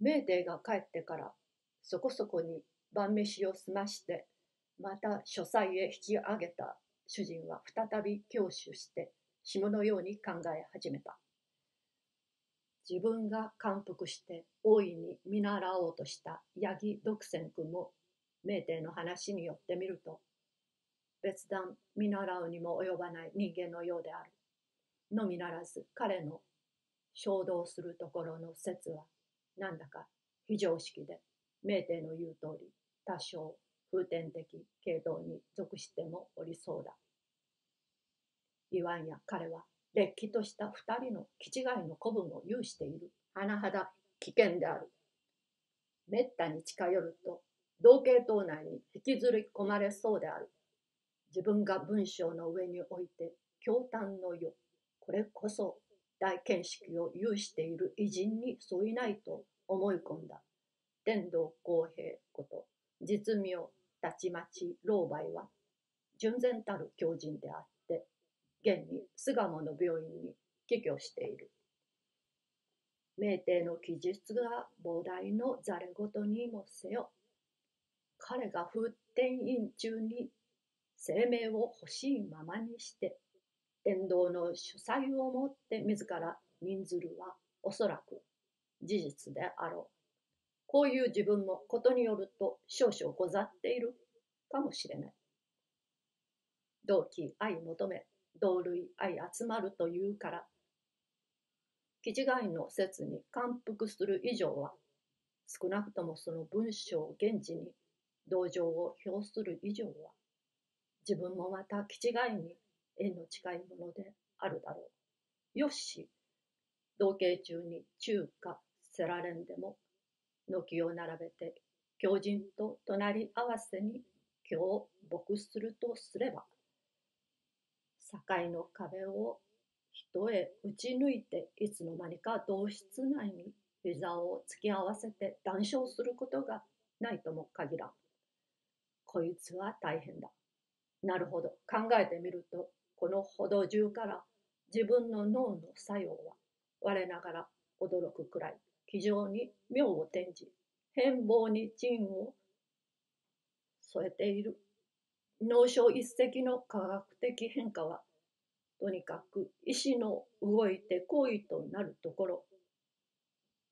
メーテが帰ってからそこそこに晩飯を済ましてまた書斎へ引き上げた主人は再び教習して下のように考え始めた。自分が感服して大いに見習おうとした八木独占君も名帝の話によってみると別段見習うにも及ばない人間のようである。のみならず彼の衝動するところの説はなんだか非常識で名帝の言う通り多少風天的系統に属してもおりそうだ。言わんや彼はれっきとした二人の気違いの子分を有している。甚だ危険である。めったに近寄ると同系統内に引きずり込まれそうである。自分が文章の上に置いて驚嘆の世、これこそ大見識を有している偉人に添いないと思い込んだ。天道公平こと実名たちまち老媒は純然たる狂人であって現に巣鴨の病院に帰居している名帝の記述が膨大のざれ言にもせよ彼が風天院中に生命を欲しいままにして伝道の主催をもって自ら任ずるはおそらく事実であろうこういう自分もことによると少々ござっているかもしれない。同期愛求め、同類愛集まるというから、気違いの説に感服する以上は、少なくともその文章を現時に同情を表する以上は、自分もまた気違いに縁の近いものであるだろう。よし、同型中に中華せられんでも軒を並べて狂人と隣り合わせに今日牧するとすれば境の壁を人へ打ち抜いていつの間にか同室内に膝を突き合わせて談笑することがないとも限らん。こいつは大変だ。なるほど。考えてみると、この歩道中から自分の脳の作用は我ながら驚くくらい非常に妙を転じ、変貌に鎮を添えている。脳症一石の科学的変化は、とにかく意志の動いて行為となるところ、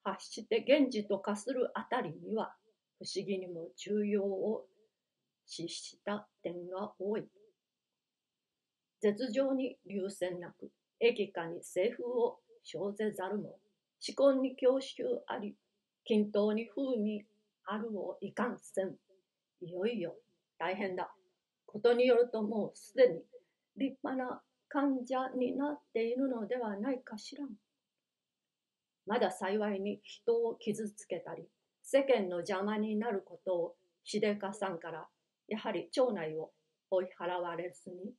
発して現実と化するあたりには、不思議にも重要を視した点が多い。絶情に流線なく、駅下に政府を生ぜざるも、思考に教習あり、均等に風味あるをいかんせん。いよいよ大変だ。ことによるともうすでに立派な患者になっているのではないかしらん。まだ幸いに人を傷つけたり、世間の邪魔になることをしでかさんから、やはり町内を追い払われずに、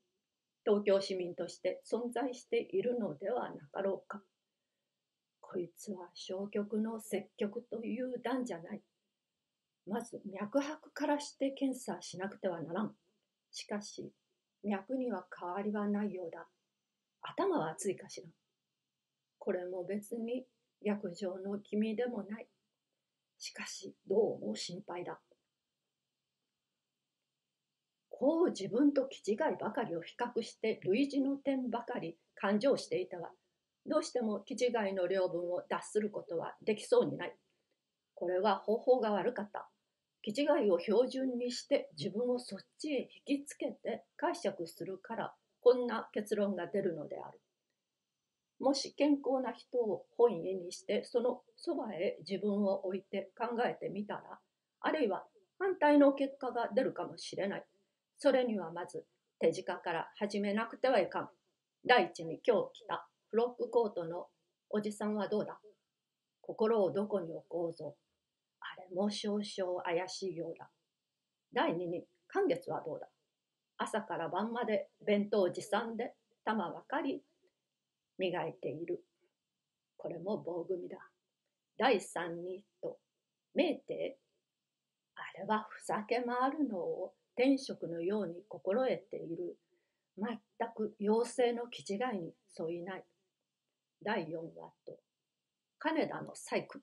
東京市民として存在しているのではなかろうか。は消極の積極という段じゃない。まず脈拍からして検査しなくてはならん。しかし、脈には変わりはないようだ。頭は熱いかしら。これも別に薬状の君でもない。しかし、どうも心配だ。こう自分と気違いばかりを比較して類似の点ばかり感情していたが、どうしても気違いの領分を脱することはできそうにない。これは方法が悪かった。気違いを標準にして自分をそっちへ引きつけて解釈するからこんな結論が出るのである。もし健康な人を本家にしてそのそばへ自分を置いて考えてみたらあるいは反対の結果が出るかもしれない。それにはまず手近から始めなくてはいかん。第一に今日来たフロックコートのおじさんはどうだ？心をどこに置こうぞ。あれも少々怪しいようだ。第二に、寒月はどうだ？朝から晩まで弁当持参で玉ばかり磨いている。これも棒組だ。第三にと、名帝あれはふざけ回るのを天職のように心得ている。全く妖精の気違いに相違ない。第4話と金田の細工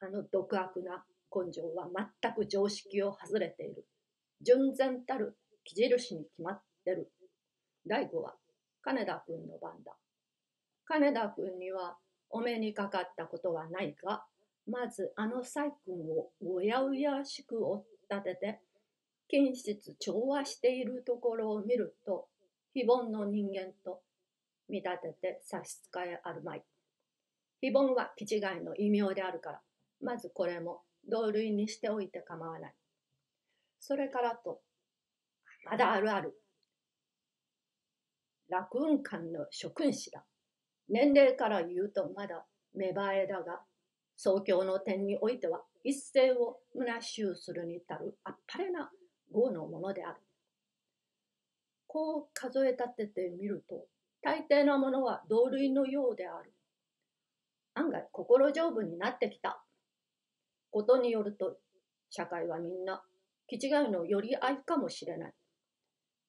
あの独悪な根性は全く常識を外れている。純然たる木印に決まってる。第5は金田君の番だ。金田君にはお目にかかったことはないが、まずあの細君をうやうやしく追っ立てて、近室調和しているところを見ると、非凡の人間と見立てて差し支えあるまい。非凡は気違いの異名であるから、まずこれも同類にしておいて構わない。それからと、まだあるある。楽雲館の諸君子だ。年齢から言うとまだ芽生えだが、創教の点においては一世を虚しゅうするに足るあっぱれな業のものである。こう数え立ててみると、大抵のものは同類のようである。案外心丈夫になってきた。ことによると、社会はみんな、気違いのより合いかもしれない。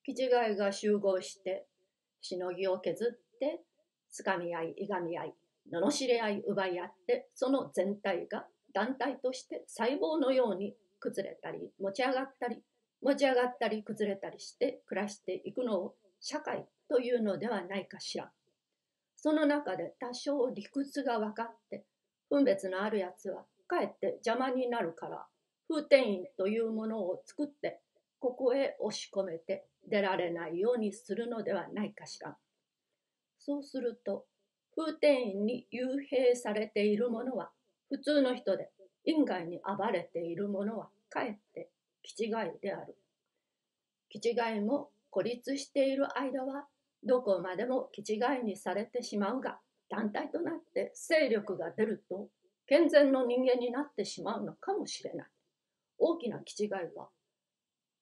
気違いが集合して、しのぎを削って、つかみ合い、いがみ合い、罵り合い、奪い合って、その全体が団体として細胞のように崩れたり、持ち上がったり、持ち上がったり崩れたりして暮らしていくのを社会というのではないかしら。その中で多少理屈が分かって分別のあるやつはかえって邪魔になるから風天院というものを作ってここへ押し込めて出られないようにするのではないかしら。そうすると風天院に幽閉されているものは普通の人で院外に暴れているものはかえって気違いである。気違いも孤立している間はどこまでも気違いにされてしまうが団体となって勢力が出ると健全の人間になってしまうのかもしれない。大きな気違いは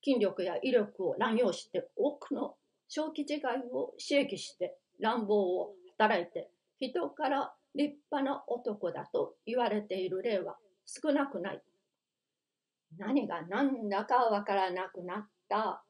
筋力や威力を乱用して多くの小気違いを刺激して乱暴を働いて人から立派な男だと言われている例は少なくない。何が何だかわからなくなった